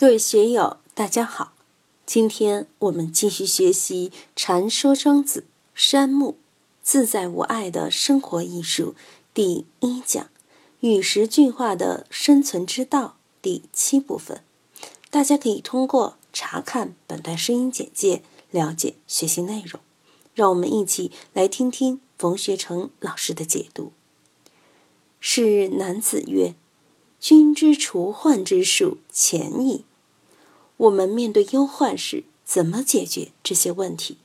各位学友，大家好！今天我们继续学习《禅说庄子》山木自在无碍的生活艺术第一讲“与时俱化的生存之道”第七部分。大家可以通过查看本段声音简介了解学习内容。让我们一起来听听冯学成老师的解读。是男子曰：“君之除患之术浅矣。”我们面对忧患时，怎么解决这些问题？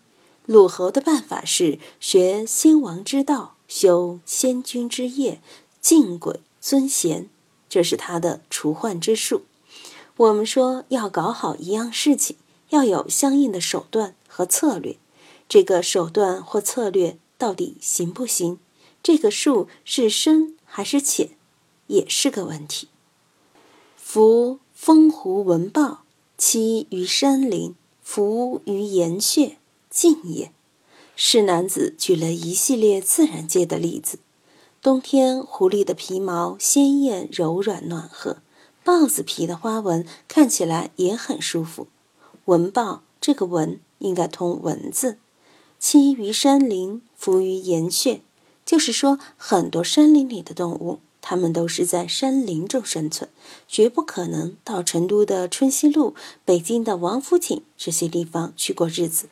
鲁侯的办法是学先王之道，修先君之业，敬鬼尊贤，这是他的除患之术。我们说要搞好一样事情，要有相应的手段和策略。这个手段或策略到底行不行？这个术是深还是浅，也是个问题。夫风狐闻豹。栖于山林，伏于岩穴，静也。是男子举了一系列自然界的例子。冬天，狐狸的皮毛鲜艳柔软暖和，豹子皮的花纹看起来也很舒服。文豹这个文应该通文字。栖于山林，伏于岩穴，就是说很多山林里的动物。他们都是在山林中生存，绝不可能到成都的春熙路、北京的王府井这些地方去过日子。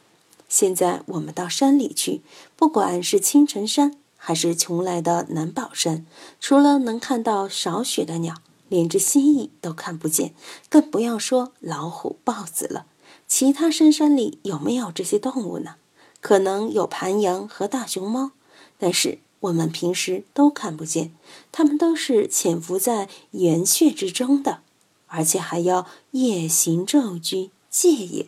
现在我们到山里去，不管是青城山还是邛崃的南宝山，除了能看到少许的鸟，连只蜥蜴都看不见，更不要说老虎、豹子了。其他深山里有没有这些动物呢？可能有盘羊和大熊猫，但是。我们平时都看不见，它们都是潜伏在岩穴之中的，而且还要夜行昼居，戒也。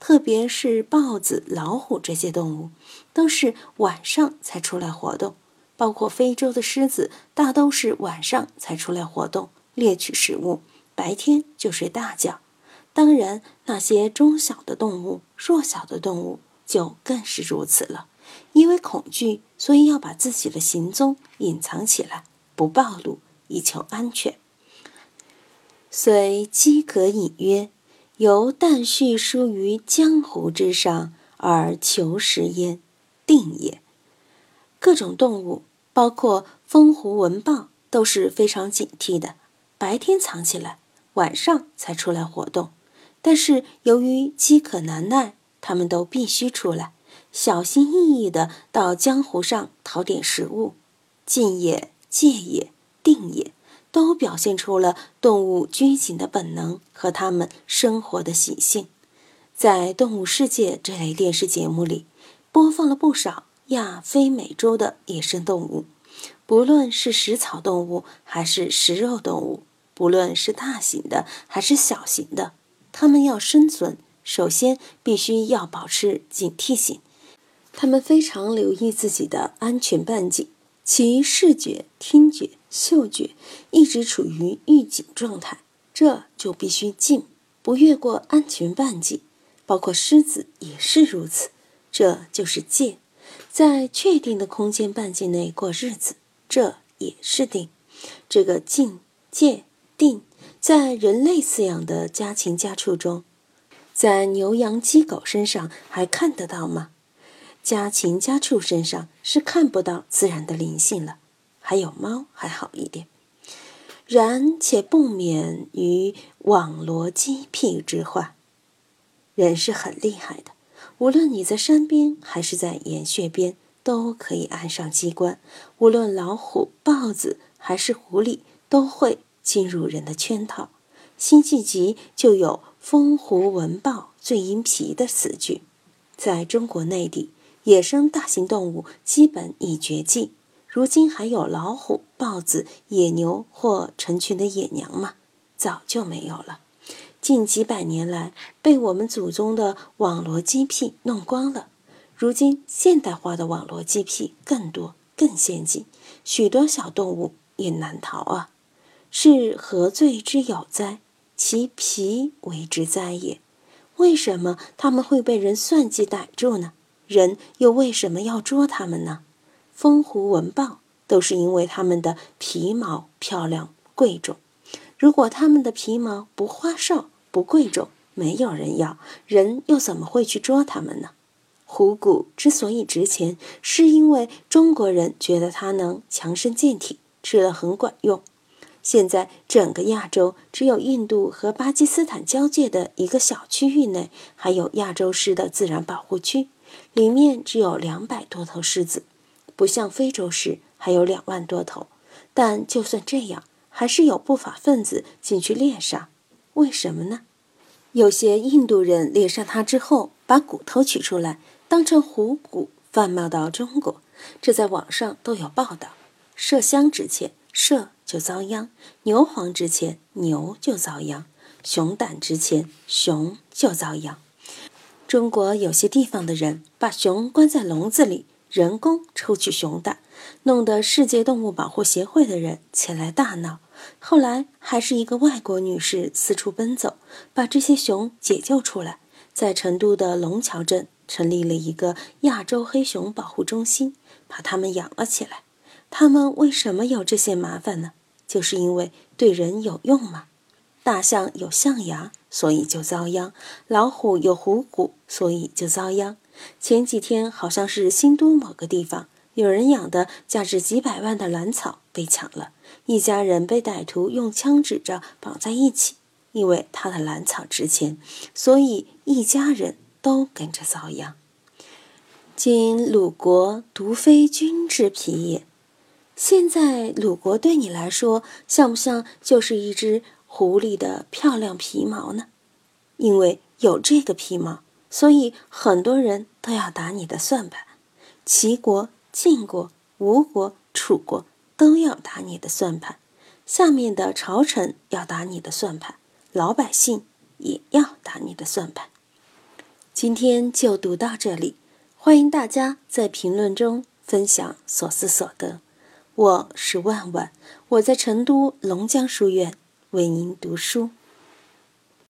特别是豹子、老虎这些动物，都是晚上才出来活动。包括非洲的狮子，大都是晚上才出来活动，猎取食物，白天就睡大觉。当然，那些中小的动物、弱小的动物就更是如此了。因为恐惧，所以要把自己的行踪隐藏起来，不暴露，以求安全。虽饥渴隐约，犹旦续疏于江湖之上而求食焉，定也。各种动物，包括风狐、蚊豹，都是非常警惕的，白天藏起来，晚上才出来活动。但是由于饥渴难耐，它们都必须出来。小心翼翼地到江湖上讨点食物，进也、戒也、定也，都表现出了动物军警的本能和它们生活的习性。在《动物世界》这类电视节目里，播放了不少亚非美洲的野生动物，不论是食草动物还是食肉动物，不论是大型的还是小型的，它们要生存，首先必须要保持警惕性。他们非常留意自己的安全半径，其视觉、听觉、嗅觉一直处于预警状态，这就必须静，不越过安全半径。包括狮子也是如此，这就是戒，在确定的空间半径内过日子，这也是定。这个静、戒、定，在人类饲养的家禽家畜中，在牛羊鸡狗身上还看得到吗？家禽家畜身上是看不到自然的灵性了，还有猫还好一点。然且不免于网罗鸡辟之患。人是很厉害的，无论你在山边还是在岩穴边，都可以安上机关；无论老虎、豹子还是狐狸，都会进入人的圈套。辛弃疾就有“风狐闻豹最阴皮”的词句，在中国内地。野生大型动物基本已绝迹，如今还有老虎、豹子、野牛或成群的野娘吗？早就没有了。近几百年来，被我们祖宗的网罗鸡癖弄光了。如今现代化的网罗鸡癖更多、更先进，许多小动物也难逃啊！是何罪之有哉？其皮为之哉也。为什么他们会被人算计逮住呢？人又为什么要捉它们呢？风狐、文豹都是因为它们的皮毛漂亮贵重。如果它们的皮毛不花哨、不贵重，没有人要，人又怎么会去捉它们呢？虎骨之所以值钱，是因为中国人觉得它能强身健体，吃了很管用。现在整个亚洲，只有印度和巴基斯坦交界的一个小区域内，还有亚洲狮的自然保护区，里面只有两百多头狮子，不像非洲狮还有两万多头。但就算这样，还是有不法分子进去猎杀。为什么呢？有些印度人猎杀它之后，把骨头取出来，当成虎骨贩卖到中国，这在网上都有报道。麝香值钱，麝。就遭殃，牛黄值钱，牛就遭殃；熊胆值钱，熊就遭殃。中国有些地方的人把熊关在笼子里，人工抽取熊胆，弄得世界动物保护协会的人前来大闹。后来还是一个外国女士四处奔走，把这些熊解救出来，在成都的龙桥镇成立了一个亚洲黑熊保护中心，把它们养了起来。他们为什么有这些麻烦呢？就是因为对人有用嘛。大象有象牙，所以就遭殃；老虎有虎骨，所以就遭殃。前几天好像是新都某个地方，有人养的价值几百万的兰草被抢了，一家人被歹徒用枪指着绑在一起，因为他的兰草值钱，所以一家人都跟着遭殃。今鲁国独非君之皮也。现在鲁国对你来说像不像就是一只狐狸的漂亮皮毛呢？因为有这个皮毛，所以很多人都要打你的算盘。齐国、晋国、吴国、楚国都要打你的算盘，下面的朝臣要打你的算盘，老百姓也要打你的算盘。今天就读到这里，欢迎大家在评论中分享所思所得。我是万万，我在成都龙江书院为您读书。